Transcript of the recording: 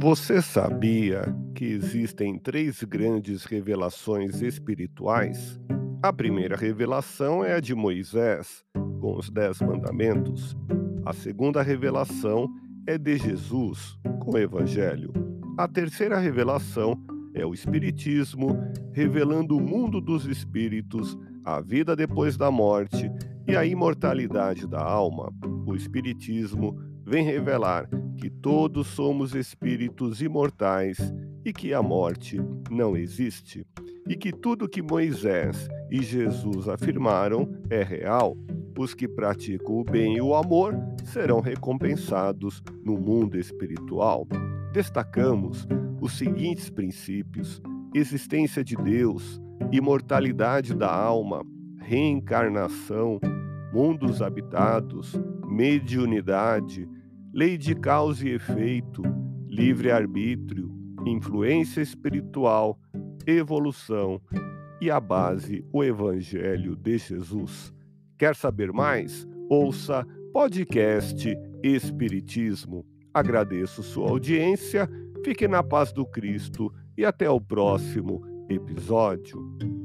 Você sabia que existem três grandes revelações espirituais? A primeira revelação é a de Moisés, com os Dez Mandamentos. A segunda revelação é de Jesus, com o Evangelho. A terceira revelação é o Espiritismo, revelando o mundo dos espíritos, a vida depois da morte e a imortalidade da alma. O Espiritismo vem revelar que todos somos espíritos imortais e que a morte não existe, e que tudo que Moisés e Jesus afirmaram é real. Os que praticam o bem e o amor serão recompensados no mundo espiritual. Destacamos os seguintes princípios: existência de Deus, imortalidade da alma, reencarnação, mundos habitados, mediunidade, lei de causa e efeito, livre-arbítrio, influência espiritual, evolução e a base, o Evangelho de Jesus. Quer saber mais? Ouça podcast Espiritismo. Agradeço sua audiência, fique na paz do Cristo e até o próximo episódio.